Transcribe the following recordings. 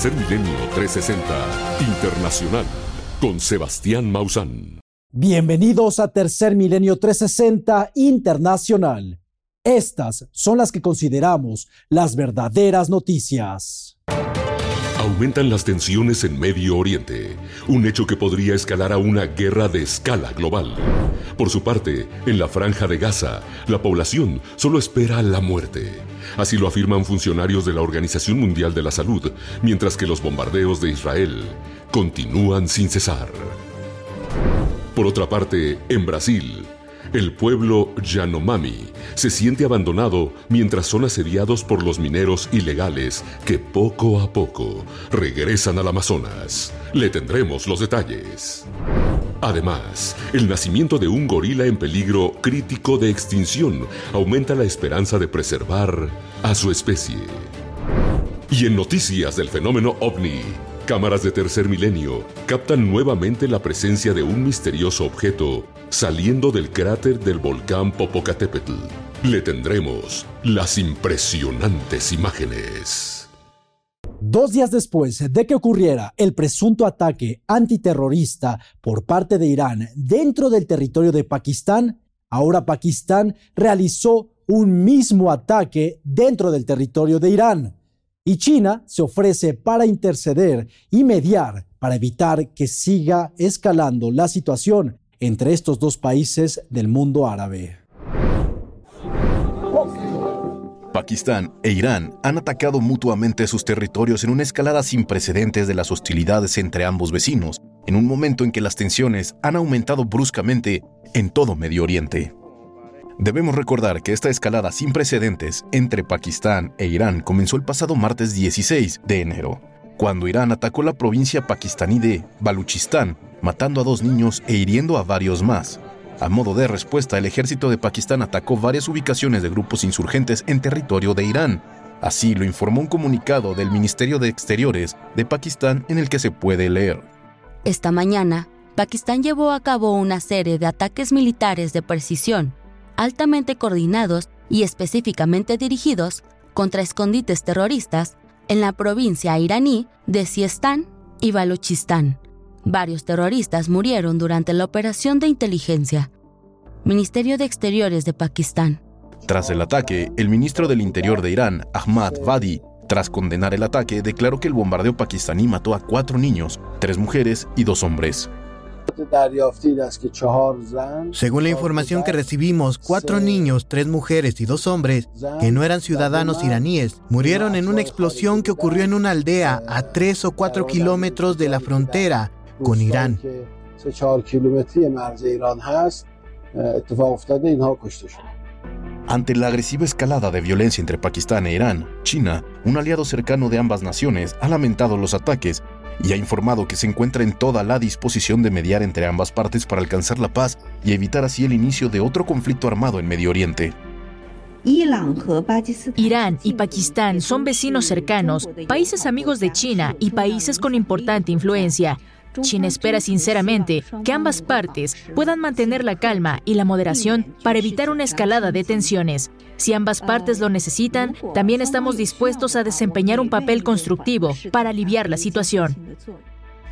Tercer Milenio 360 Internacional con Sebastián Mausán. Bienvenidos a Tercer Milenio 360 Internacional. Estas son las que consideramos las verdaderas noticias. Aumentan las tensiones en Medio Oriente, un hecho que podría escalar a una guerra de escala global. Por su parte, en la franja de Gaza, la población solo espera la muerte. Así lo afirman funcionarios de la Organización Mundial de la Salud, mientras que los bombardeos de Israel continúan sin cesar. Por otra parte, en Brasil, el pueblo Yanomami se siente abandonado mientras son asediados por los mineros ilegales que poco a poco regresan al Amazonas. Le tendremos los detalles. Además, el nacimiento de un gorila en peligro crítico de extinción aumenta la esperanza de preservar a su especie. Y en noticias del fenómeno ovni, cámaras de tercer milenio captan nuevamente la presencia de un misterioso objeto saliendo del cráter del volcán Popocatépetl. Le tendremos las impresionantes imágenes. Dos días después de que ocurriera el presunto ataque antiterrorista por parte de Irán dentro del territorio de Pakistán, ahora Pakistán realizó un mismo ataque dentro del territorio de Irán y China se ofrece para interceder y mediar para evitar que siga escalando la situación entre estos dos países del mundo árabe. Pakistán e Irán han atacado mutuamente sus territorios en una escalada sin precedentes de las hostilidades entre ambos vecinos, en un momento en que las tensiones han aumentado bruscamente en todo Medio Oriente. Debemos recordar que esta escalada sin precedentes entre Pakistán e Irán comenzó el pasado martes 16 de enero, cuando Irán atacó la provincia pakistaní de Baluchistán, matando a dos niños e hiriendo a varios más. A modo de respuesta, el ejército de Pakistán atacó varias ubicaciones de grupos insurgentes en territorio de Irán. Así lo informó un comunicado del Ministerio de Exteriores de Pakistán en el que se puede leer. Esta mañana, Pakistán llevó a cabo una serie de ataques militares de precisión altamente coordinados y específicamente dirigidos contra escondites terroristas en la provincia iraní de Siestán y Baluchistán. Varios terroristas murieron durante la operación de inteligencia. Ministerio de Exteriores de Pakistán. Tras el ataque, el ministro del Interior de Irán, Ahmad Vadi, tras condenar el ataque, declaró que el bombardeo pakistaní mató a cuatro niños, tres mujeres y dos hombres. Según la información que recibimos, cuatro niños, tres mujeres y dos hombres, que no eran ciudadanos iraníes, murieron en una explosión que ocurrió en una aldea a tres o cuatro kilómetros de la frontera con Irán. Ante la agresiva escalada de violencia entre Pakistán e Irán, China, un aliado cercano de ambas naciones, ha lamentado los ataques y ha informado que se encuentra en toda la disposición de mediar entre ambas partes para alcanzar la paz y evitar así el inicio de otro conflicto armado en Medio Oriente. Irán y Pakistán son vecinos cercanos, países amigos de China y países con importante influencia. China espera sinceramente que ambas partes puedan mantener la calma y la moderación para evitar una escalada de tensiones. Si ambas partes lo necesitan, también estamos dispuestos a desempeñar un papel constructivo para aliviar la situación.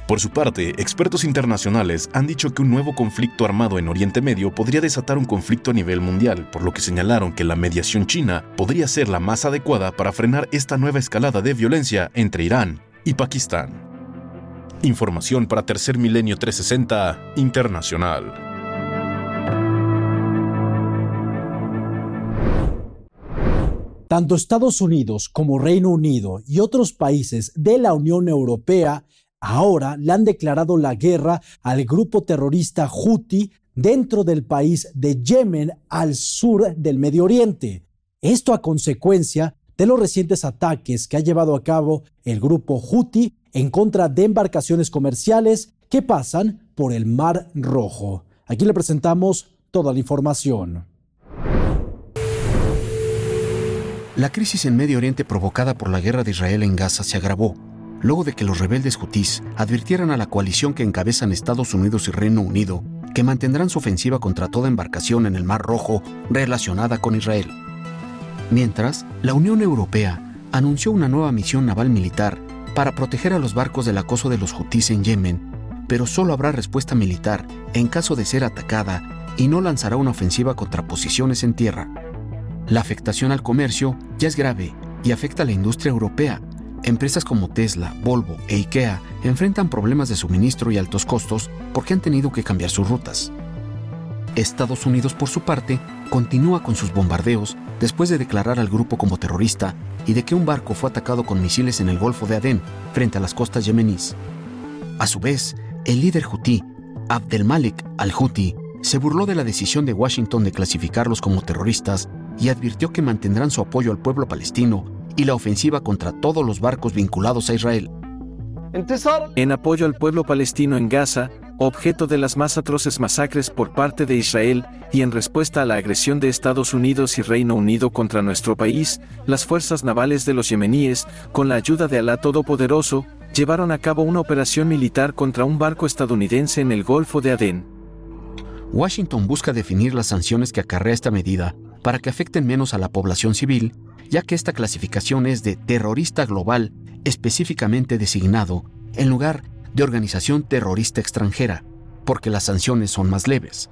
Por su parte, expertos internacionales han dicho que un nuevo conflicto armado en Oriente Medio podría desatar un conflicto a nivel mundial, por lo que señalaron que la mediación china podría ser la más adecuada para frenar esta nueva escalada de violencia entre Irán y Pakistán. Información para Tercer Milenio 360 Internacional. Tanto Estados Unidos como Reino Unido y otros países de la Unión Europea ahora le han declarado la guerra al grupo terrorista Houthi dentro del país de Yemen al sur del Medio Oriente. Esto a consecuencia de los recientes ataques que ha llevado a cabo el grupo Houthi en contra de embarcaciones comerciales que pasan por el Mar Rojo. Aquí le presentamos toda la información. La crisis en Medio Oriente provocada por la guerra de Israel en Gaza se agravó luego de que los rebeldes hutíes advirtieran a la coalición que encabezan Estados Unidos y Reino Unido que mantendrán su ofensiva contra toda embarcación en el Mar Rojo relacionada con Israel. Mientras, la Unión Europea anunció una nueva misión naval militar para proteger a los barcos del acoso de los hutíes en Yemen, pero solo habrá respuesta militar en caso de ser atacada y no lanzará una ofensiva contra posiciones en tierra. La afectación al comercio ya es grave y afecta a la industria europea. Empresas como Tesla, Volvo e IKEA enfrentan problemas de suministro y altos costos porque han tenido que cambiar sus rutas. Estados Unidos, por su parte, continúa con sus bombardeos después de declarar al grupo como terrorista y de que un barco fue atacado con misiles en el Golfo de Adén, frente a las costas yemeníes. A su vez, el líder hutí, Abdelmalik al-Houthi, se burló de la decisión de Washington de clasificarlos como terroristas y advirtió que mantendrán su apoyo al pueblo palestino y la ofensiva contra todos los barcos vinculados a Israel. En apoyo al pueblo palestino en Gaza, objeto de las más atroces masacres por parte de Israel, y en respuesta a la agresión de Estados Unidos y Reino Unido contra nuestro país, las fuerzas navales de los yemeníes, con la ayuda de Alá Todopoderoso, llevaron a cabo una operación militar contra un barco estadounidense en el Golfo de Adén. Washington busca definir las sanciones que acarrea esta medida para que afecten menos a la población civil, ya que esta clasificación es de terrorista global específicamente designado en lugar de organización terrorista extranjera, porque las sanciones son más leves.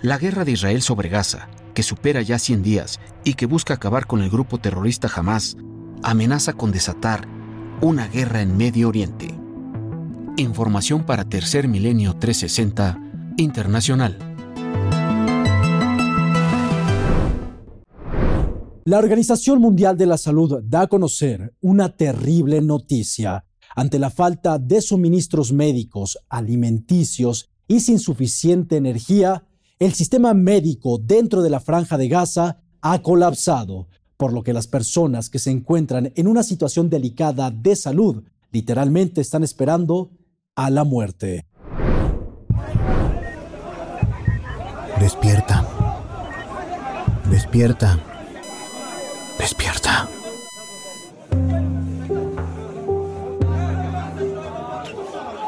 La guerra de Israel sobre Gaza, que supera ya 100 días y que busca acabar con el grupo terrorista Hamas, amenaza con desatar una guerra en Medio Oriente. Información para Tercer Milenio 360 Internacional. La Organización Mundial de la Salud da a conocer una terrible noticia. Ante la falta de suministros médicos, alimenticios y sin suficiente energía, el sistema médico dentro de la franja de Gaza ha colapsado, por lo que las personas que se encuentran en una situación delicada de salud literalmente están esperando a la muerte. Despierta. Despierta. Despierta.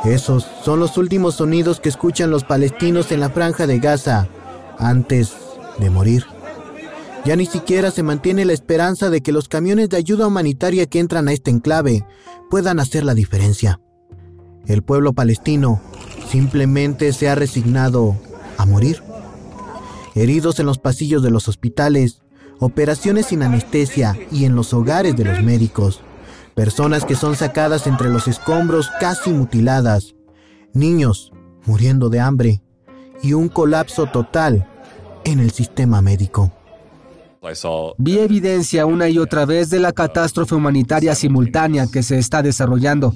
Esos son los últimos sonidos que escuchan los palestinos en la franja de Gaza antes de morir. Ya ni siquiera se mantiene la esperanza de que los camiones de ayuda humanitaria que entran a este enclave puedan hacer la diferencia. El pueblo palestino simplemente se ha resignado a morir. Heridos en los pasillos de los hospitales, operaciones sin anestesia y en los hogares de los médicos, personas que son sacadas entre los escombros casi mutiladas, niños muriendo de hambre y un colapso total en el sistema médico. Vi evidencia una y otra vez de la catástrofe humanitaria simultánea que se está desarrollando.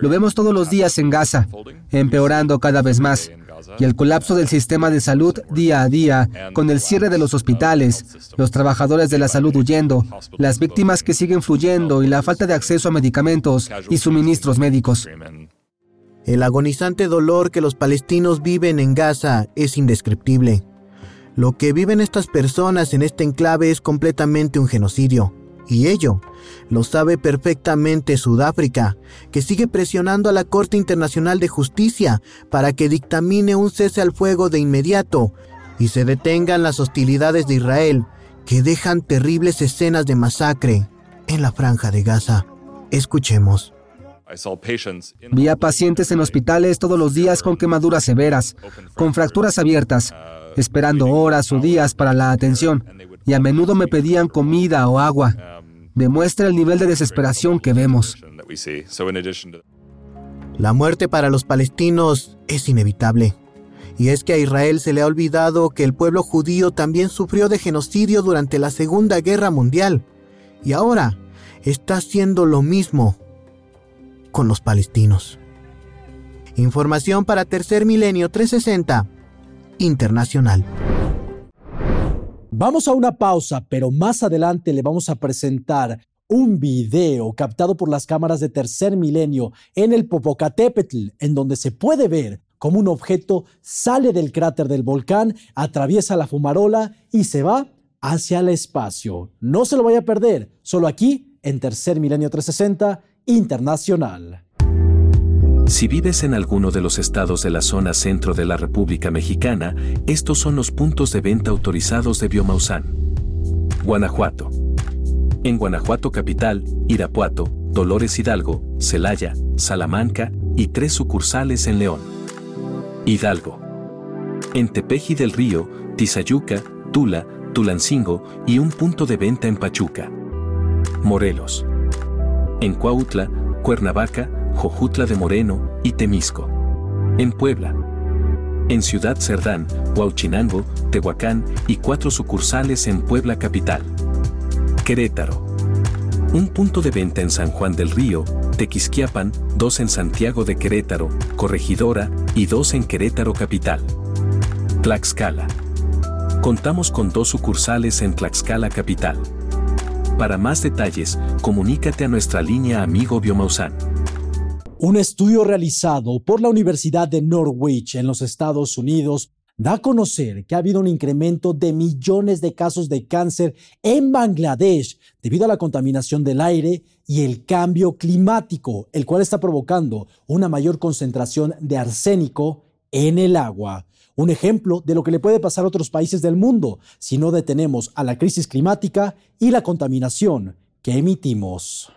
Lo vemos todos los días en Gaza, empeorando cada vez más y el colapso del sistema de salud día a día, con el cierre de los hospitales, los trabajadores de la salud huyendo, las víctimas que siguen fluyendo y la falta de acceso a medicamentos y suministros médicos. El agonizante dolor que los palestinos viven en Gaza es indescriptible. Lo que viven estas personas en este enclave es completamente un genocidio. Y ello lo sabe perfectamente Sudáfrica, que sigue presionando a la Corte Internacional de Justicia para que dictamine un cese al fuego de inmediato y se detengan las hostilidades de Israel, que dejan terribles escenas de masacre en la franja de Gaza. Escuchemos. Vi a pacientes en hospitales todos los días con quemaduras severas, con fracturas abiertas, esperando horas o días para la atención, y a menudo me pedían comida o agua demuestra el nivel de desesperación que vemos. La muerte para los palestinos es inevitable. Y es que a Israel se le ha olvidado que el pueblo judío también sufrió de genocidio durante la Segunda Guerra Mundial. Y ahora está haciendo lo mismo con los palestinos. Información para Tercer Milenio 360 Internacional. Vamos a una pausa, pero más adelante le vamos a presentar un video captado por las cámaras de tercer milenio en el Popocatépetl, en donde se puede ver cómo un objeto sale del cráter del volcán, atraviesa la fumarola y se va hacia el espacio. No se lo vaya a perder, solo aquí en Tercer Milenio 360 Internacional. Si vives en alguno de los estados de la zona centro de la República Mexicana, estos son los puntos de venta autorizados de Biomausan. Guanajuato. En Guanajuato capital, Irapuato, Dolores Hidalgo, Celaya, Salamanca y tres sucursales en León. Hidalgo. En Tepeji del Río, Tizayuca, Tula, Tulancingo y un punto de venta en Pachuca. Morelos. En Cuautla, Cuernavaca, Jojutla de Moreno y Temisco. En Puebla. En Ciudad Cerdán, Huauchinango, Tehuacán y cuatro sucursales en Puebla capital. Querétaro. Un punto de venta en San Juan del Río, Tequisquiapan, dos en Santiago de Querétaro, Corregidora y dos en Querétaro capital. Tlaxcala. Contamos con dos sucursales en Tlaxcala capital. Para más detalles, comunícate a nuestra línea Amigo Biomausan. Un estudio realizado por la Universidad de Norwich en los Estados Unidos da a conocer que ha habido un incremento de millones de casos de cáncer en Bangladesh debido a la contaminación del aire y el cambio climático, el cual está provocando una mayor concentración de arsénico en el agua. Un ejemplo de lo que le puede pasar a otros países del mundo si no detenemos a la crisis climática y la contaminación que emitimos.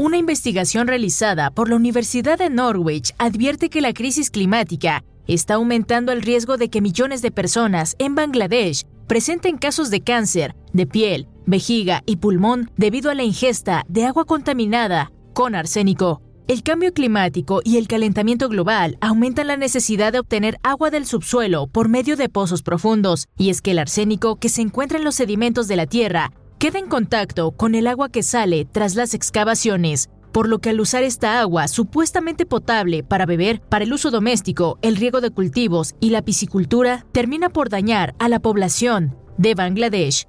Una investigación realizada por la Universidad de Norwich advierte que la crisis climática está aumentando el riesgo de que millones de personas en Bangladesh presenten casos de cáncer de piel, vejiga y pulmón debido a la ingesta de agua contaminada con arsénico. El cambio climático y el calentamiento global aumentan la necesidad de obtener agua del subsuelo por medio de pozos profundos, y es que el arsénico que se encuentra en los sedimentos de la Tierra queda en contacto con el agua que sale tras las excavaciones, por lo que al usar esta agua supuestamente potable para beber, para el uso doméstico, el riego de cultivos y la piscicultura, termina por dañar a la población de Bangladesh.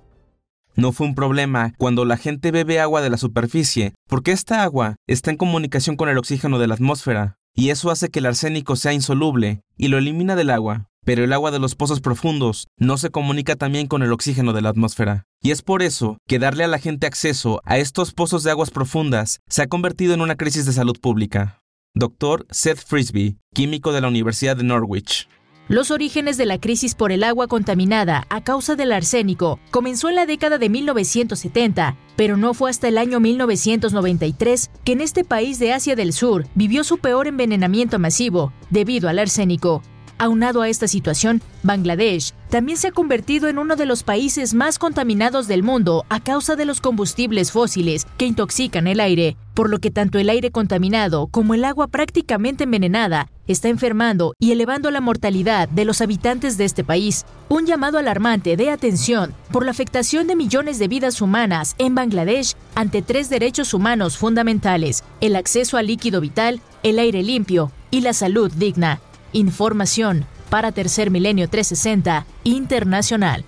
No fue un problema cuando la gente bebe agua de la superficie, porque esta agua está en comunicación con el oxígeno de la atmósfera, y eso hace que el arsénico sea insoluble y lo elimina del agua. Pero el agua de los pozos profundos no se comunica también con el oxígeno de la atmósfera. Y es por eso que darle a la gente acceso a estos pozos de aguas profundas se ha convertido en una crisis de salud pública. Doctor Seth Frisbee, químico de la Universidad de Norwich. Los orígenes de la crisis por el agua contaminada a causa del arsénico comenzó en la década de 1970, pero no fue hasta el año 1993 que en este país de Asia del Sur vivió su peor envenenamiento masivo debido al arsénico. Aunado a esta situación, Bangladesh también se ha convertido en uno de los países más contaminados del mundo a causa de los combustibles fósiles que intoxican el aire, por lo que tanto el aire contaminado como el agua prácticamente envenenada está enfermando y elevando la mortalidad de los habitantes de este país. Un llamado alarmante de atención por la afectación de millones de vidas humanas en Bangladesh ante tres derechos humanos fundamentales, el acceso al líquido vital, el aire limpio y la salud digna. Información para Tercer Milenio 360 Internacional.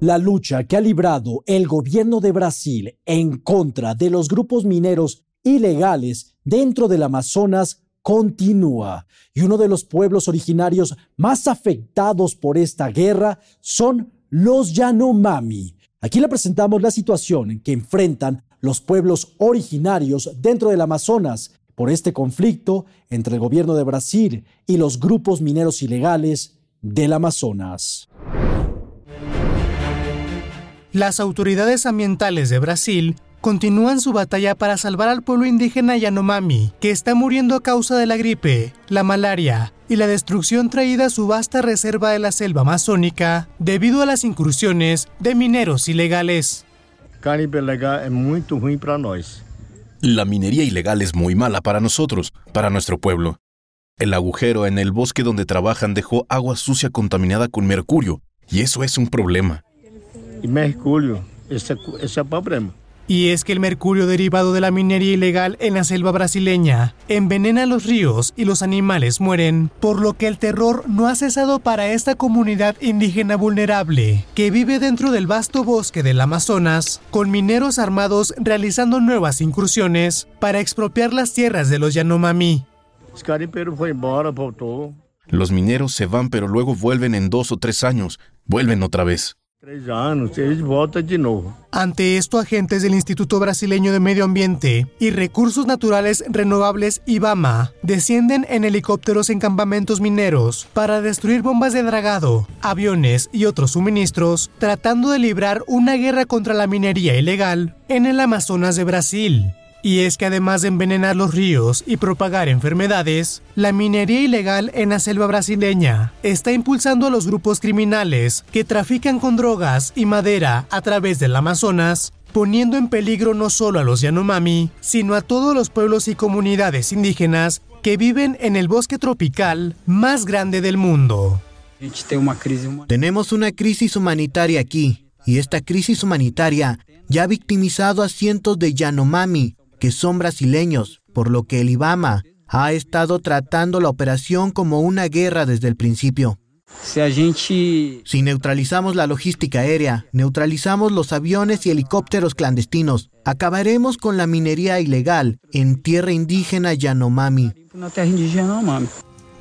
La lucha que ha librado el gobierno de Brasil en contra de los grupos mineros ilegales dentro del Amazonas continúa y uno de los pueblos originarios más afectados por esta guerra son los Yanomami. Aquí le presentamos la situación que enfrentan los pueblos originarios dentro del Amazonas por este conflicto entre el gobierno de Brasil y los grupos mineros ilegales del Amazonas. Las autoridades ambientales de Brasil continúan su batalla para salvar al pueblo indígena Yanomami, que está muriendo a causa de la gripe, la malaria y la destrucción traída a su vasta reserva de la selva amazónica debido a las incursiones de mineros ilegales. es muy para nosotros. La minería ilegal es muy mala para nosotros, para nuestro pueblo. El agujero en el bosque donde trabajan dejó agua sucia contaminada con mercurio, y eso es un problema. Y mercurio, ese, ese problema. Y es que el mercurio derivado de la minería ilegal en la selva brasileña envenena los ríos y los animales mueren, por lo que el terror no ha cesado para esta comunidad indígena vulnerable, que vive dentro del vasto bosque del Amazonas, con mineros armados realizando nuevas incursiones para expropiar las tierras de los Yanomami. Los mineros se van pero luego vuelven en dos o tres años, vuelven otra vez. Ante esto, agentes del Instituto Brasileño de Medio Ambiente y Recursos Naturales Renovables IBAMA descienden en helicópteros en campamentos mineros para destruir bombas de dragado, aviones y otros suministros, tratando de librar una guerra contra la minería ilegal en el Amazonas de Brasil. Y es que además de envenenar los ríos y propagar enfermedades, la minería ilegal en la selva brasileña está impulsando a los grupos criminales que trafican con drogas y madera a través del Amazonas, poniendo en peligro no solo a los Yanomami, sino a todos los pueblos y comunidades indígenas que viven en el bosque tropical más grande del mundo. Tenemos una crisis humanitaria aquí, y esta crisis humanitaria ya ha victimizado a cientos de Yanomami, que son brasileños, por lo que el IBAMA ha estado tratando la operación como una guerra desde el principio. Si neutralizamos la logística aérea, neutralizamos los aviones y helicópteros clandestinos, acabaremos con la minería ilegal en tierra indígena Yanomami.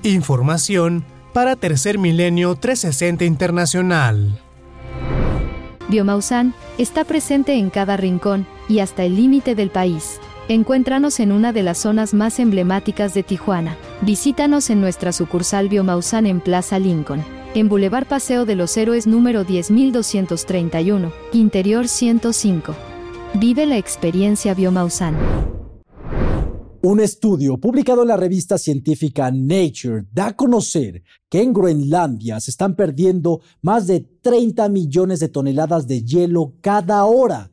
Información para Tercer Milenio 360 Internacional. Biomausan está presente en cada rincón y hasta el límite del país. Encuéntranos en una de las zonas más emblemáticas de Tijuana. Visítanos en nuestra sucursal Biomausan en Plaza Lincoln, en Boulevard Paseo de los Héroes número 10231, Interior 105. Vive la experiencia Biomausan. Un estudio publicado en la revista científica Nature da a conocer que en Groenlandia se están perdiendo más de 30 millones de toneladas de hielo cada hora,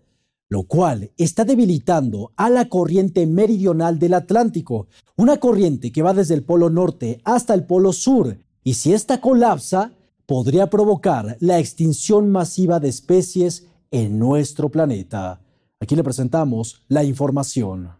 lo cual está debilitando a la corriente meridional del Atlántico, una corriente que va desde el polo norte hasta el polo sur, y si esta colapsa, podría provocar la extinción masiva de especies en nuestro planeta. Aquí le presentamos la información.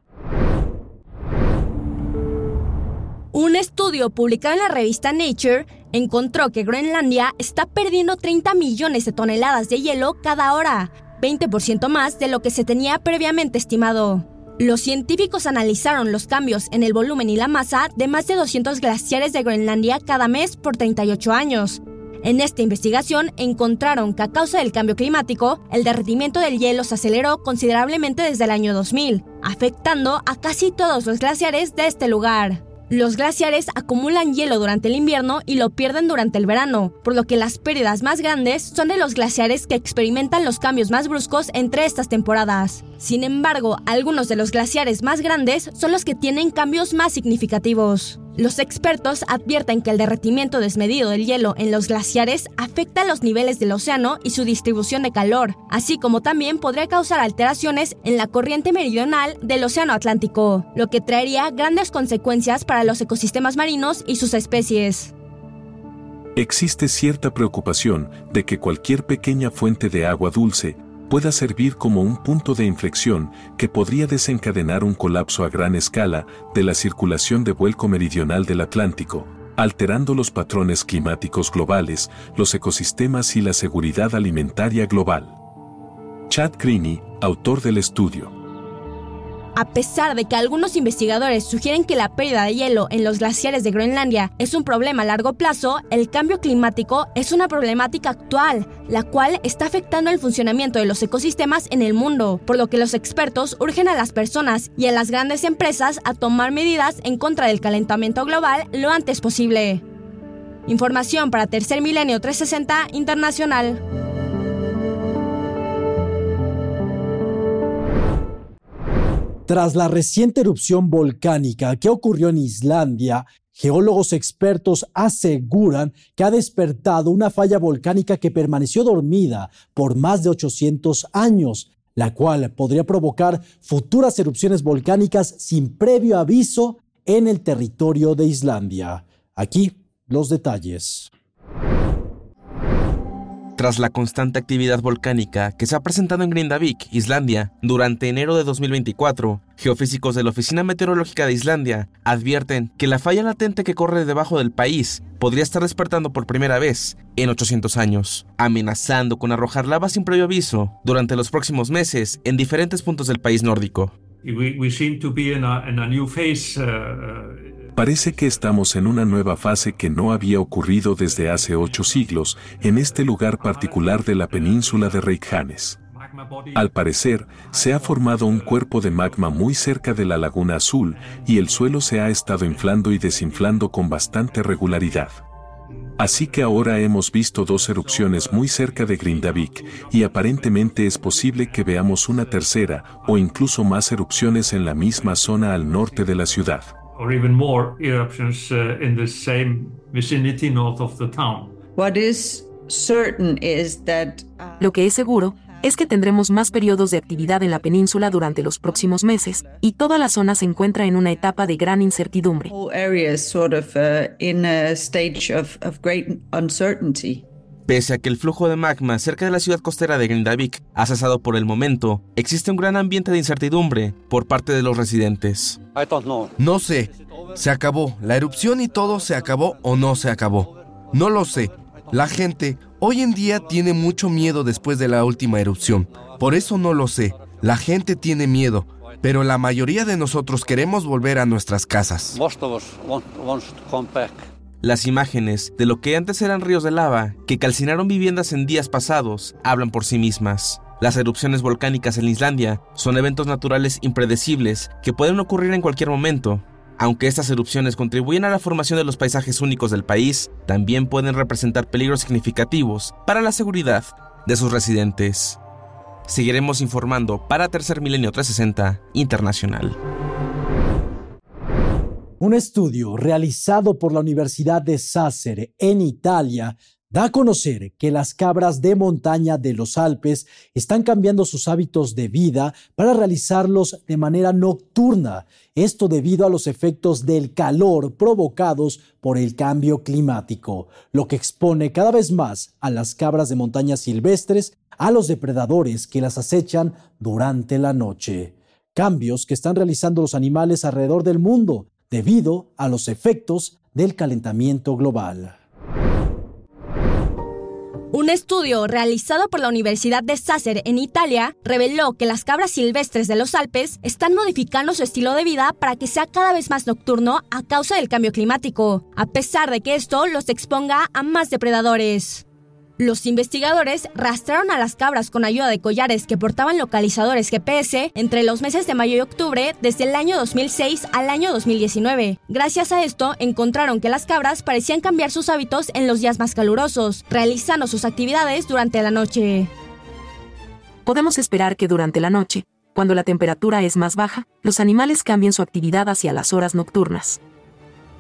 Un estudio publicado en la revista Nature encontró que Groenlandia está perdiendo 30 millones de toneladas de hielo cada hora, 20% más de lo que se tenía previamente estimado. Los científicos analizaron los cambios en el volumen y la masa de más de 200 glaciares de Groenlandia cada mes por 38 años. En esta investigación encontraron que a causa del cambio climático, el derretimiento del hielo se aceleró considerablemente desde el año 2000, afectando a casi todos los glaciares de este lugar. Los glaciares acumulan hielo durante el invierno y lo pierden durante el verano, por lo que las pérdidas más grandes son de los glaciares que experimentan los cambios más bruscos entre estas temporadas. Sin embargo, algunos de los glaciares más grandes son los que tienen cambios más significativos. Los expertos advierten que el derretimiento desmedido del hielo en los glaciares afecta los niveles del océano y su distribución de calor, así como también podría causar alteraciones en la corriente meridional del Océano Atlántico, lo que traería grandes consecuencias para los ecosistemas marinos y sus especies. Existe cierta preocupación de que cualquier pequeña fuente de agua dulce pueda servir como un punto de inflexión que podría desencadenar un colapso a gran escala de la circulación de vuelco meridional del Atlántico, alterando los patrones climáticos globales, los ecosistemas y la seguridad alimentaria global. Chad Greene, autor del estudio. A pesar de que algunos investigadores sugieren que la pérdida de hielo en los glaciares de Groenlandia es un problema a largo plazo, el cambio climático es una problemática actual, la cual está afectando el funcionamiento de los ecosistemas en el mundo, por lo que los expertos urgen a las personas y a las grandes empresas a tomar medidas en contra del calentamiento global lo antes posible. Información para Tercer Milenio 360 Internacional. Tras la reciente erupción volcánica que ocurrió en Islandia, geólogos expertos aseguran que ha despertado una falla volcánica que permaneció dormida por más de 800 años, la cual podría provocar futuras erupciones volcánicas sin previo aviso en el territorio de Islandia. Aquí los detalles. Tras la constante actividad volcánica que se ha presentado en Grindavik, Islandia, durante enero de 2024, geofísicos de la Oficina Meteorológica de Islandia advierten que la falla latente que corre debajo del país podría estar despertando por primera vez en 800 años, amenazando con arrojar lava sin previo aviso durante los próximos meses en diferentes puntos del país nórdico. Parece que estamos en una nueva fase que no había ocurrido desde hace ocho siglos en este lugar particular de la península de Reykjanes. Al parecer, se ha formado un cuerpo de magma muy cerca de la laguna azul y el suelo se ha estado inflando y desinflando con bastante regularidad. Así que ahora hemos visto dos erupciones muy cerca de Grindavik y aparentemente es posible que veamos una tercera o incluso más erupciones en la misma zona al norte de la ciudad. Lo que es seguro es que tendremos más periodos de actividad en la península durante los próximos meses, y toda la zona se encuentra en una etapa de gran incertidumbre. Pese a que el flujo de magma cerca de la ciudad costera de Grindavik ha cesado por el momento, existe un gran ambiente de incertidumbre por parte de los residentes. No sé, se acabó la erupción y todo se acabó o no se acabó. No lo sé. La gente Hoy en día tiene mucho miedo después de la última erupción. Por eso no lo sé. La gente tiene miedo, pero la mayoría de nosotros queremos volver a nuestras casas. Las imágenes de lo que antes eran ríos de lava, que calcinaron viviendas en días pasados, hablan por sí mismas. Las erupciones volcánicas en Islandia son eventos naturales impredecibles que pueden ocurrir en cualquier momento, aunque estas erupciones contribuyen a la formación de los paisajes únicos del país, también pueden representar peligros significativos para la seguridad de sus residentes. Seguiremos informando para Tercer Milenio 360 Internacional. Un estudio realizado por la Universidad de Sassere en Italia da a conocer que las cabras de montaña de los Alpes están cambiando sus hábitos de vida para realizarlos de manera nocturna, esto debido a los efectos del calor provocados por el cambio climático, lo que expone cada vez más a las cabras de montaña silvestres a los depredadores que las acechan durante la noche. Cambios que están realizando los animales alrededor del mundo debido a los efectos del calentamiento global. Un estudio realizado por la Universidad de Sasser en Italia reveló que las cabras silvestres de los Alpes están modificando su estilo de vida para que sea cada vez más nocturno a causa del cambio climático, a pesar de que esto los exponga a más depredadores. Los investigadores rastrearon a las cabras con ayuda de collares que portaban localizadores GPS entre los meses de mayo y octubre desde el año 2006 al año 2019. Gracias a esto, encontraron que las cabras parecían cambiar sus hábitos en los días más calurosos, realizando sus actividades durante la noche. Podemos esperar que durante la noche, cuando la temperatura es más baja, los animales cambien su actividad hacia las horas nocturnas.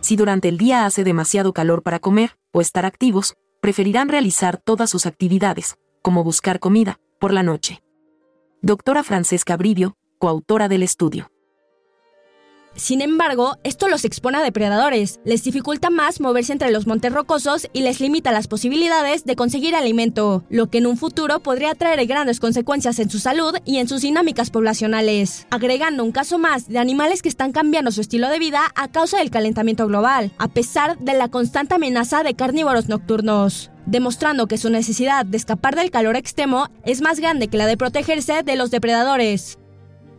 Si durante el día hace demasiado calor para comer o estar activos, preferirán realizar todas sus actividades, como buscar comida, por la noche. Doctora Francesca Brivio, coautora del estudio. Sin embargo, esto los expone a depredadores, les dificulta más moverse entre los montes rocosos y les limita las posibilidades de conseguir alimento, lo que en un futuro podría traer grandes consecuencias en su salud y en sus dinámicas poblacionales, agregando un caso más de animales que están cambiando su estilo de vida a causa del calentamiento global, a pesar de la constante amenaza de carnívoros nocturnos demostrando que su necesidad de escapar del calor extremo es más grande que la de protegerse de los depredadores.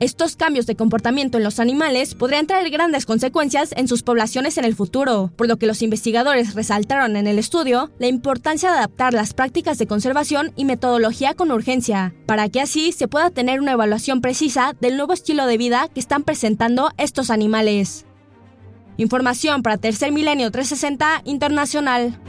Estos cambios de comportamiento en los animales podrían traer grandes consecuencias en sus poblaciones en el futuro, por lo que los investigadores resaltaron en el estudio la importancia de adaptar las prácticas de conservación y metodología con urgencia, para que así se pueda tener una evaluación precisa del nuevo estilo de vida que están presentando estos animales. Información para Tercer Milenio 360 Internacional.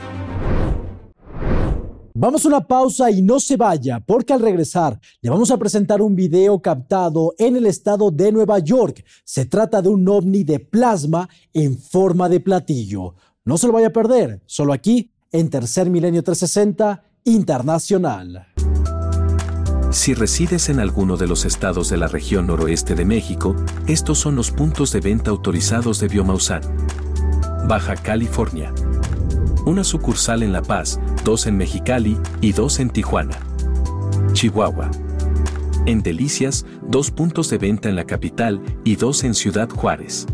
Vamos a una pausa y no se vaya, porque al regresar le vamos a presentar un video captado en el estado de Nueva York. Se trata de un ovni de plasma en forma de platillo. No se lo vaya a perder, solo aquí en Tercer Milenio 360 Internacional. Si resides en alguno de los estados de la región noroeste de México, estos son los puntos de venta autorizados de Biomausan. Baja California, una sucursal en La Paz, dos en Mexicali y dos en Tijuana. Chihuahua. En Delicias, dos puntos de venta en la capital y dos en Ciudad Juárez.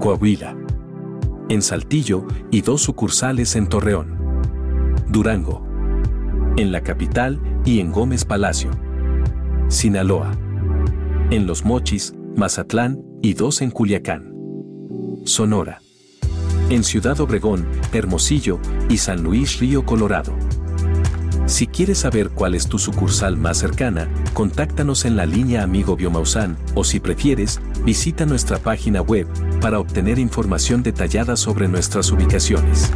Coahuila. En Saltillo y dos sucursales en Torreón. Durango. En la capital y en Gómez Palacio. Sinaloa. En Los Mochis, Mazatlán y dos en Culiacán. Sonora. En Ciudad Obregón, Hermosillo y San Luis Río Colorado. Si quieres saber cuál es tu sucursal más cercana, contáctanos en la línea Amigo Biomausan o si prefieres, visita nuestra página web para obtener información detallada sobre nuestras ubicaciones.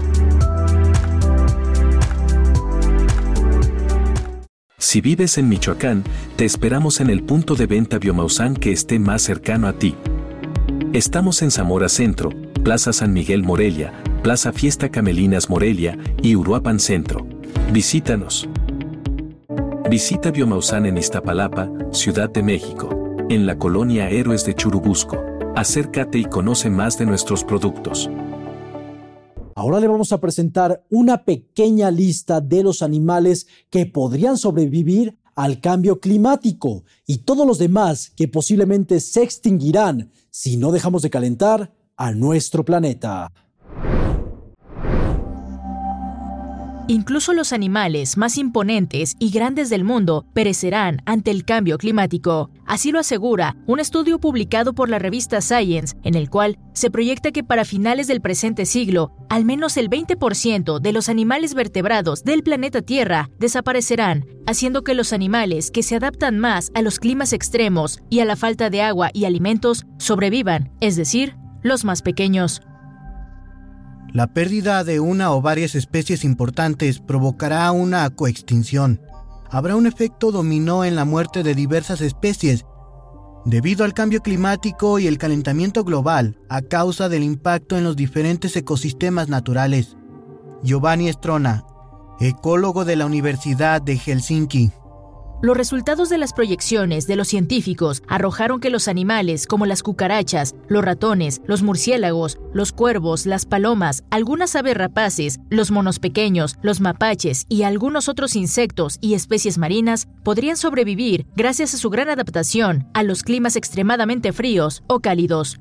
Si vives en Michoacán, te esperamos en el punto de venta Biomausan que esté más cercano a ti. Estamos en Zamora Centro, Plaza San Miguel Morelia, Plaza Fiesta Camelinas Morelia y Uruapan Centro. Visítanos. Visita Biomausan en Iztapalapa, Ciudad de México, en la colonia Héroes de Churubusco. Acércate y conoce más de nuestros productos. Ahora le vamos a presentar una pequeña lista de los animales que podrían sobrevivir al cambio climático y todos los demás que posiblemente se extinguirán si no dejamos de calentar a nuestro planeta. Incluso los animales más imponentes y grandes del mundo perecerán ante el cambio climático. Así lo asegura un estudio publicado por la revista Science, en el cual se proyecta que para finales del presente siglo, al menos el 20% de los animales vertebrados del planeta Tierra desaparecerán, haciendo que los animales que se adaptan más a los climas extremos y a la falta de agua y alimentos sobrevivan, es decir, los más pequeños. La pérdida de una o varias especies importantes provocará una coextinción. Habrá un efecto dominó en la muerte de diversas especies debido al cambio climático y el calentamiento global a causa del impacto en los diferentes ecosistemas naturales. Giovanni Estrona, ecólogo de la Universidad de Helsinki. Los resultados de las proyecciones de los científicos arrojaron que los animales como las cucarachas, los ratones, los murciélagos, los cuervos, las palomas, algunas aves rapaces, los monos pequeños, los mapaches y algunos otros insectos y especies marinas podrían sobrevivir gracias a su gran adaptación a los climas extremadamente fríos o cálidos.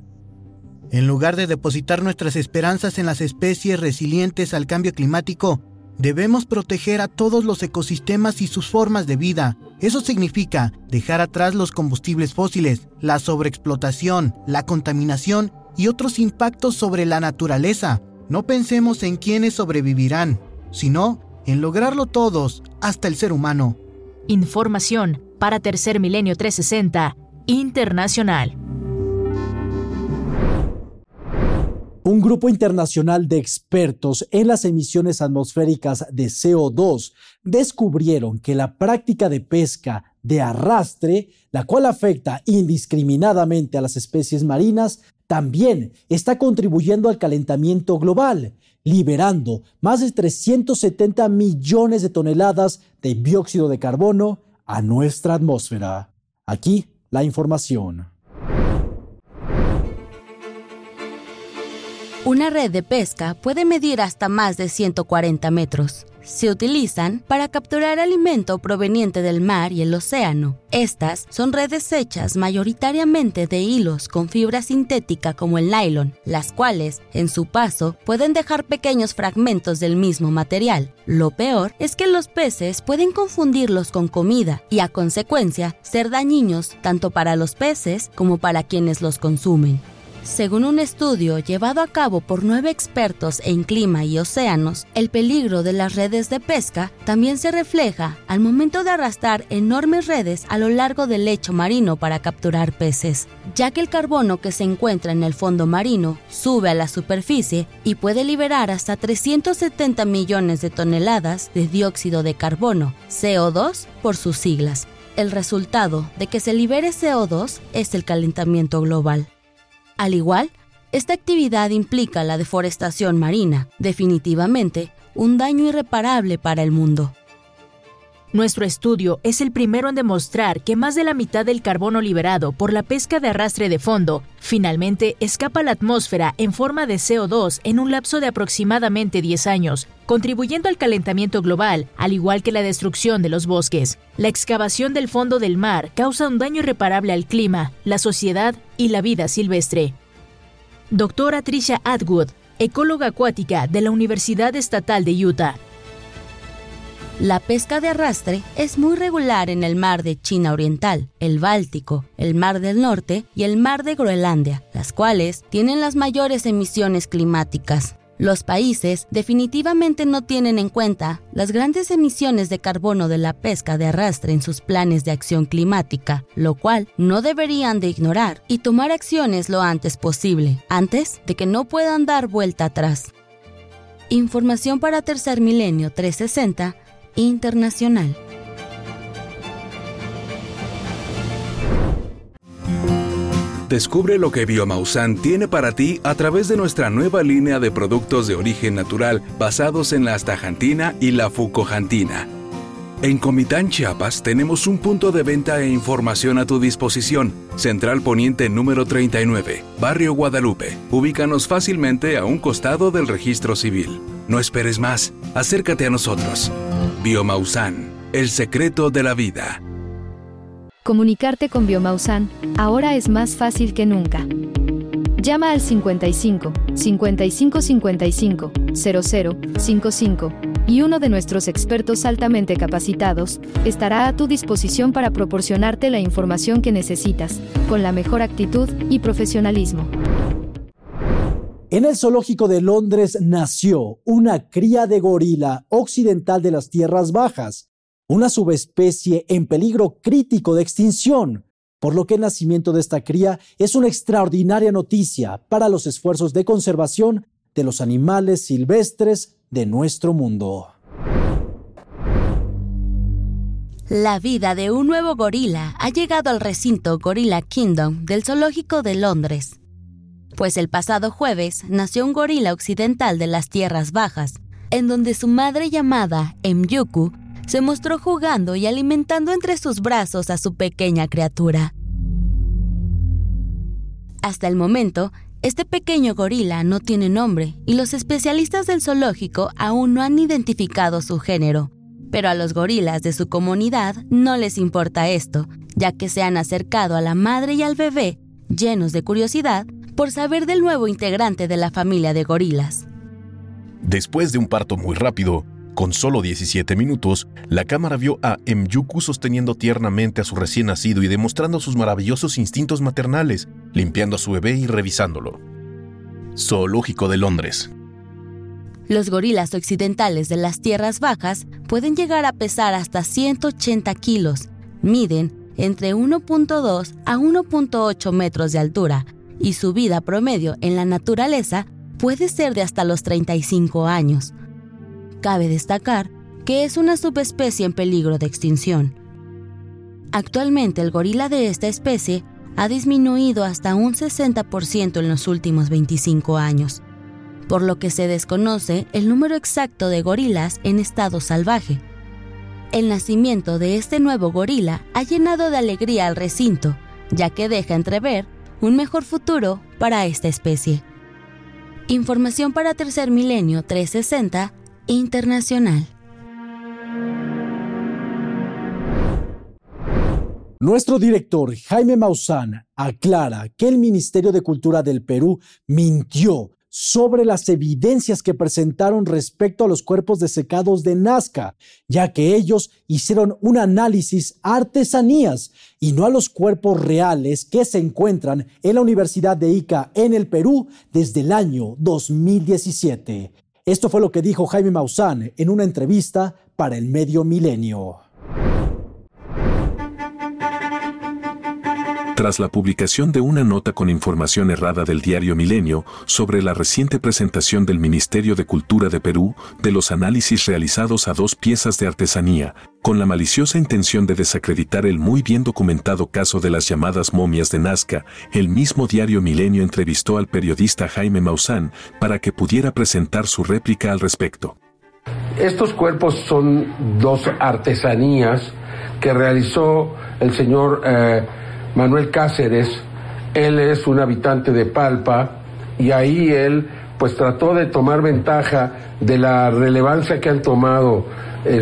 En lugar de depositar nuestras esperanzas en las especies resilientes al cambio climático, Debemos proteger a todos los ecosistemas y sus formas de vida. Eso significa dejar atrás los combustibles fósiles, la sobreexplotación, la contaminación y otros impactos sobre la naturaleza. No pensemos en quiénes sobrevivirán, sino en lograrlo todos, hasta el ser humano. Información para Tercer Milenio 360 Internacional. Un grupo internacional de expertos en las emisiones atmosféricas de CO2 descubrieron que la práctica de pesca de arrastre, la cual afecta indiscriminadamente a las especies marinas, también está contribuyendo al calentamiento global, liberando más de 370 millones de toneladas de dióxido de carbono a nuestra atmósfera. Aquí la información. Una red de pesca puede medir hasta más de 140 metros. Se utilizan para capturar alimento proveniente del mar y el océano. Estas son redes hechas mayoritariamente de hilos con fibra sintética como el nylon, las cuales, en su paso, pueden dejar pequeños fragmentos del mismo material. Lo peor es que los peces pueden confundirlos con comida y, a consecuencia, ser dañinos tanto para los peces como para quienes los consumen. Según un estudio llevado a cabo por nueve expertos en clima y océanos, el peligro de las redes de pesca también se refleja al momento de arrastrar enormes redes a lo largo del lecho marino para capturar peces, ya que el carbono que se encuentra en el fondo marino sube a la superficie y puede liberar hasta 370 millones de toneladas de dióxido de carbono, CO2 por sus siglas. El resultado de que se libere CO2 es el calentamiento global. Al igual, esta actividad implica la deforestación marina, definitivamente un daño irreparable para el mundo. Nuestro estudio es el primero en demostrar que más de la mitad del carbono liberado por la pesca de arrastre de fondo finalmente escapa a la atmósfera en forma de CO2 en un lapso de aproximadamente 10 años, contribuyendo al calentamiento global, al igual que la destrucción de los bosques. La excavación del fondo del mar causa un daño irreparable al clima, la sociedad y la vida silvestre. Doctora Tricia Atwood, ecóloga acuática de la Universidad Estatal de Utah. La pesca de arrastre es muy regular en el mar de China Oriental, el Báltico, el Mar del Norte y el Mar de Groenlandia, las cuales tienen las mayores emisiones climáticas. Los países definitivamente no tienen en cuenta las grandes emisiones de carbono de la pesca de arrastre en sus planes de acción climática, lo cual no deberían de ignorar y tomar acciones lo antes posible, antes de que no puedan dar vuelta atrás. Información para Tercer Milenio 360 internacional. Descubre lo que Biomausan tiene para ti a través de nuestra nueva línea de productos de origen natural basados en la astaxantina y la fucojantina. En Comitán, Chiapas, tenemos un punto de venta e información a tu disposición. Central Poniente número 39, Barrio Guadalupe. Ubícanos fácilmente a un costado del registro civil. No esperes más, acércate a nosotros. Biomausan, el secreto de la vida. Comunicarte con Biomausan ahora es más fácil que nunca. Llama al 55 55 55 00 55 y uno de nuestros expertos altamente capacitados estará a tu disposición para proporcionarte la información que necesitas, con la mejor actitud y profesionalismo. En el zoológico de Londres nació una cría de gorila occidental de las tierras bajas, una subespecie en peligro crítico de extinción, por lo que el nacimiento de esta cría es una extraordinaria noticia para los esfuerzos de conservación de los animales silvestres de nuestro mundo. La vida de un nuevo gorila ha llegado al recinto Gorilla Kingdom del Zoológico de Londres, pues el pasado jueves nació un gorila occidental de las tierras bajas, en donde su madre llamada Myuku se mostró jugando y alimentando entre sus brazos a su pequeña criatura. Hasta el momento, este pequeño gorila no tiene nombre y los especialistas del zoológico aún no han identificado su género. Pero a los gorilas de su comunidad no les importa esto, ya que se han acercado a la madre y al bebé, llenos de curiosidad, por saber del nuevo integrante de la familia de gorilas. Después de un parto muy rápido, con solo 17 minutos, la cámara vio a Myuku sosteniendo tiernamente a su recién nacido y demostrando sus maravillosos instintos maternales, limpiando a su bebé y revisándolo. Zoológico de Londres. Los gorilas occidentales de las tierras bajas pueden llegar a pesar hasta 180 kilos, miden entre 1.2 a 1.8 metros de altura y su vida promedio en la naturaleza puede ser de hasta los 35 años. Cabe destacar que es una subespecie en peligro de extinción. Actualmente el gorila de esta especie ha disminuido hasta un 60% en los últimos 25 años, por lo que se desconoce el número exacto de gorilas en estado salvaje. El nacimiento de este nuevo gorila ha llenado de alegría al recinto, ya que deja entrever un mejor futuro para esta especie. Información para Tercer Milenio 360 Internacional. Nuestro director Jaime Maussan aclara que el Ministerio de Cultura del Perú mintió sobre las evidencias que presentaron respecto a los cuerpos desecados de Nazca, ya que ellos hicieron un análisis artesanías y no a los cuerpos reales que se encuentran en la Universidad de Ica en el Perú desde el año 2017. Esto fue lo que dijo Jaime Maussan en una entrevista para el medio milenio. Tras la publicación de una nota con información errada del diario Milenio sobre la reciente presentación del Ministerio de Cultura de Perú de los análisis realizados a dos piezas de artesanía, con la maliciosa intención de desacreditar el muy bien documentado caso de las llamadas momias de Nazca, el mismo diario Milenio entrevistó al periodista Jaime Maussan para que pudiera presentar su réplica al respecto. Estos cuerpos son dos artesanías que realizó el señor eh, Manuel Cáceres. Él es un habitante de Palpa y ahí él pues trató de tomar ventaja de la relevancia que han tomado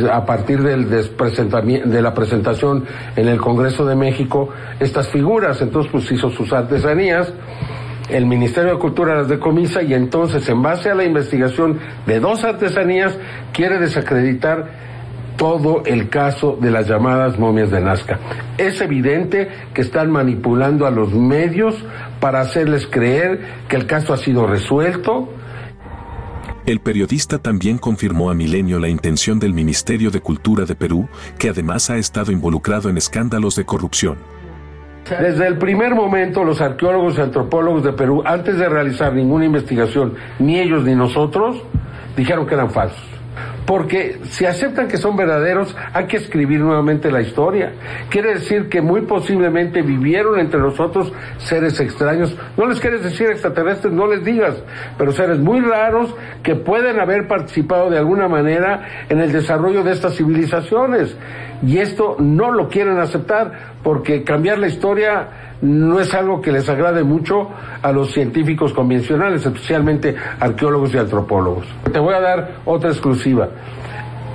a partir del de la presentación en el Congreso de México estas figuras. Entonces, pues hizo sus artesanías. El Ministerio de Cultura las decomisa y entonces, en base a la investigación de dos artesanías, quiere desacreditar todo el caso de las llamadas momias de Nazca. Es evidente que están manipulando a los medios para hacerles creer que el caso ha sido resuelto. El periodista también confirmó a Milenio la intención del Ministerio de Cultura de Perú, que además ha estado involucrado en escándalos de corrupción. Desde el primer momento, los arqueólogos y antropólogos de Perú, antes de realizar ninguna investigación, ni ellos ni nosotros, dijeron que eran falsos porque si aceptan que son verdaderos, hay que escribir nuevamente la historia. Quiere decir que muy posiblemente vivieron entre nosotros seres extraños. No les quieres decir extraterrestres, no les digas, pero seres muy raros que pueden haber participado de alguna manera en el desarrollo de estas civilizaciones. Y esto no lo quieren aceptar porque cambiar la historia no es algo que les agrade mucho a los científicos convencionales, especialmente arqueólogos y antropólogos. Te voy a dar otra exclusiva.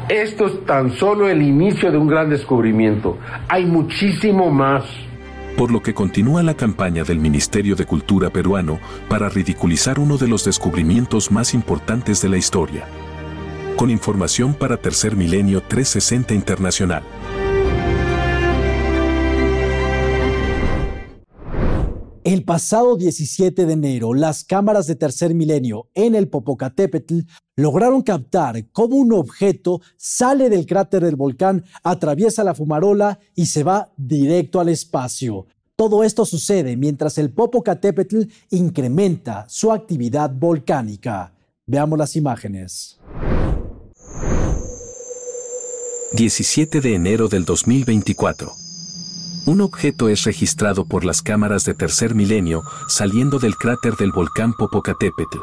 Esto es tan solo el inicio de un gran descubrimiento. Hay muchísimo más. Por lo que continúa la campaña del Ministerio de Cultura peruano para ridiculizar uno de los descubrimientos más importantes de la historia. Con información para Tercer Milenio 360 Internacional. El pasado 17 de enero, las cámaras de tercer milenio en el Popocatépetl lograron captar cómo un objeto sale del cráter del volcán, atraviesa la fumarola y se va directo al espacio. Todo esto sucede mientras el Popocatépetl incrementa su actividad volcánica. Veamos las imágenes. 17 de enero del 2024 un objeto es registrado por las cámaras de tercer milenio saliendo del cráter del volcán Popocatépetl.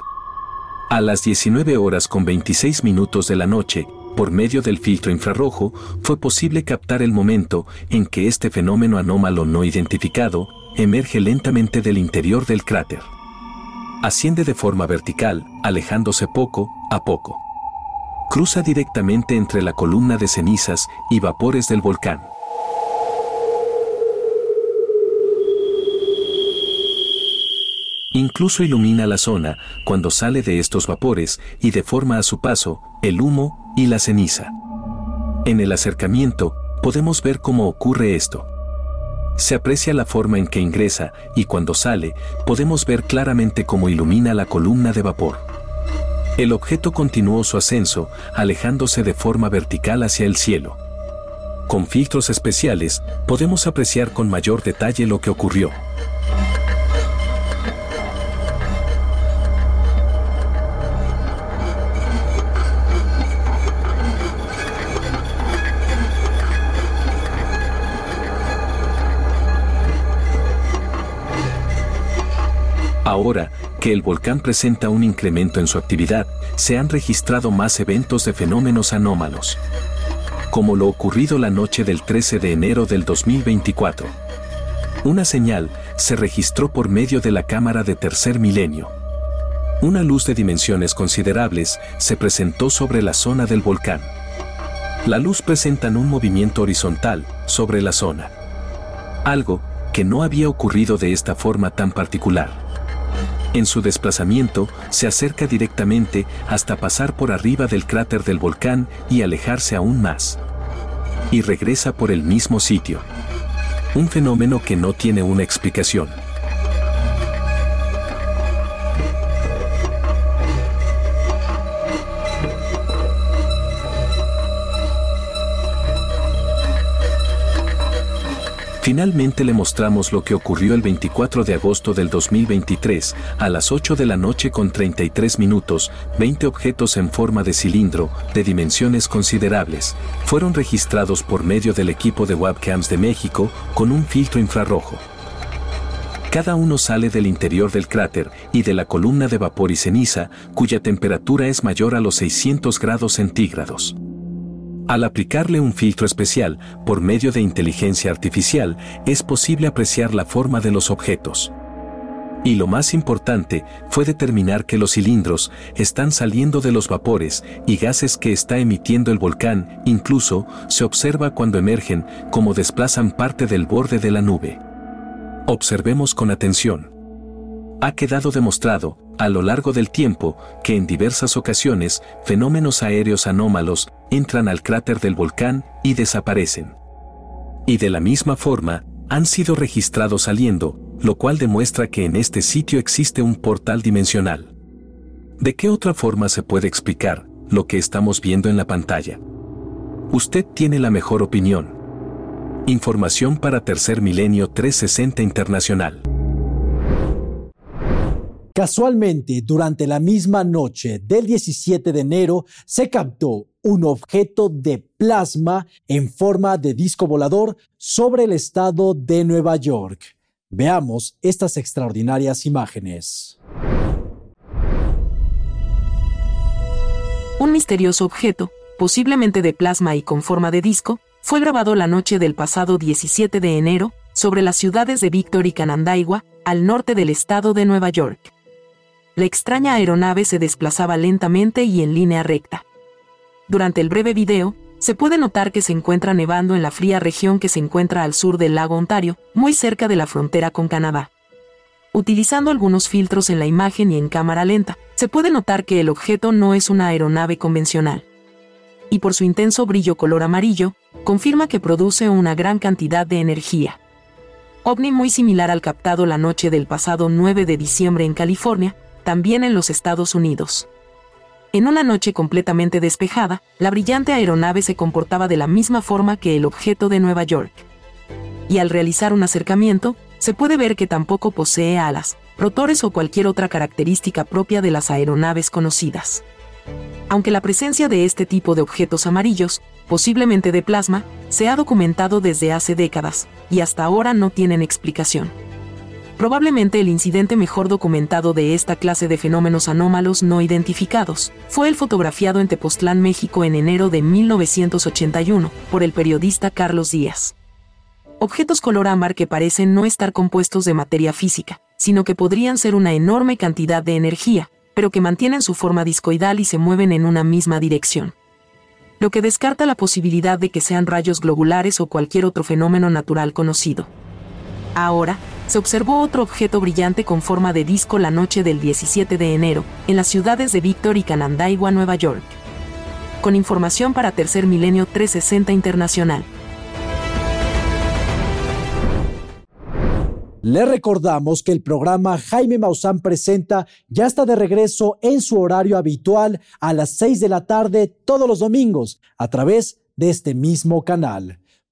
A las 19 horas con 26 minutos de la noche, por medio del filtro infrarrojo, fue posible captar el momento en que este fenómeno anómalo no identificado emerge lentamente del interior del cráter. Asciende de forma vertical, alejándose poco a poco. Cruza directamente entre la columna de cenizas y vapores del volcán. Incluso ilumina la zona cuando sale de estos vapores y deforma a su paso el humo y la ceniza. En el acercamiento podemos ver cómo ocurre esto. Se aprecia la forma en que ingresa y cuando sale podemos ver claramente cómo ilumina la columna de vapor. El objeto continuó su ascenso, alejándose de forma vertical hacia el cielo. Con filtros especiales podemos apreciar con mayor detalle lo que ocurrió. Ahora que el volcán presenta un incremento en su actividad, se han registrado más eventos de fenómenos anómalos. Como lo ocurrido la noche del 13 de enero del 2024. Una señal se registró por medio de la cámara de tercer milenio. Una luz de dimensiones considerables se presentó sobre la zona del volcán. La luz presenta un movimiento horizontal sobre la zona. Algo que no había ocurrido de esta forma tan particular. En su desplazamiento, se acerca directamente hasta pasar por arriba del cráter del volcán y alejarse aún más. Y regresa por el mismo sitio. Un fenómeno que no tiene una explicación. Finalmente le mostramos lo que ocurrió el 24 de agosto del 2023, a las 8 de la noche con 33 minutos, 20 objetos en forma de cilindro, de dimensiones considerables, fueron registrados por medio del equipo de webcams de México con un filtro infrarrojo. Cada uno sale del interior del cráter y de la columna de vapor y ceniza, cuya temperatura es mayor a los 600 grados centígrados. Al aplicarle un filtro especial por medio de inteligencia artificial, es posible apreciar la forma de los objetos. Y lo más importante fue determinar que los cilindros están saliendo de los vapores y gases que está emitiendo el volcán, incluso se observa cuando emergen como desplazan parte del borde de la nube. Observemos con atención. Ha quedado demostrado a lo largo del tiempo que en diversas ocasiones fenómenos aéreos anómalos entran al cráter del volcán y desaparecen. Y de la misma forma, han sido registrados saliendo, lo cual demuestra que en este sitio existe un portal dimensional. ¿De qué otra forma se puede explicar lo que estamos viendo en la pantalla? Usted tiene la mejor opinión. Información para Tercer Milenio 360 Internacional. Casualmente, durante la misma noche del 17 de enero, se captó un objeto de plasma en forma de disco volador sobre el estado de Nueva York. Veamos estas extraordinarias imágenes. Un misterioso objeto, posiblemente de plasma y con forma de disco, fue grabado la noche del pasado 17 de enero sobre las ciudades de Victor y Canandaigua, al norte del estado de Nueva York la extraña aeronave se desplazaba lentamente y en línea recta. Durante el breve video, se puede notar que se encuentra nevando en la fría región que se encuentra al sur del lago Ontario, muy cerca de la frontera con Canadá. Utilizando algunos filtros en la imagen y en cámara lenta, se puede notar que el objeto no es una aeronave convencional. Y por su intenso brillo color amarillo, confirma que produce una gran cantidad de energía. OVNI muy similar al captado la noche del pasado 9 de diciembre en California, también en los Estados Unidos. En una noche completamente despejada, la brillante aeronave se comportaba de la misma forma que el objeto de Nueva York. Y al realizar un acercamiento, se puede ver que tampoco posee alas, rotores o cualquier otra característica propia de las aeronaves conocidas. Aunque la presencia de este tipo de objetos amarillos, posiblemente de plasma, se ha documentado desde hace décadas, y hasta ahora no tienen explicación. Probablemente el incidente mejor documentado de esta clase de fenómenos anómalos no identificados fue el fotografiado en Tepoztlán, México en enero de 1981 por el periodista Carlos Díaz. Objetos color ámbar que parecen no estar compuestos de materia física, sino que podrían ser una enorme cantidad de energía, pero que mantienen su forma discoidal y se mueven en una misma dirección. Lo que descarta la posibilidad de que sean rayos globulares o cualquier otro fenómeno natural conocido. Ahora, se observó otro objeto brillante con forma de disco la noche del 17 de enero, en las ciudades de Victor y Canandaigua, Nueva York. Con información para Tercer Milenio 360 Internacional. Le recordamos que el programa Jaime Maussan presenta ya está de regreso en su horario habitual a las 6 de la tarde todos los domingos a través de este mismo canal.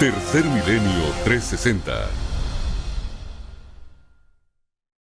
Tercer Milenio 360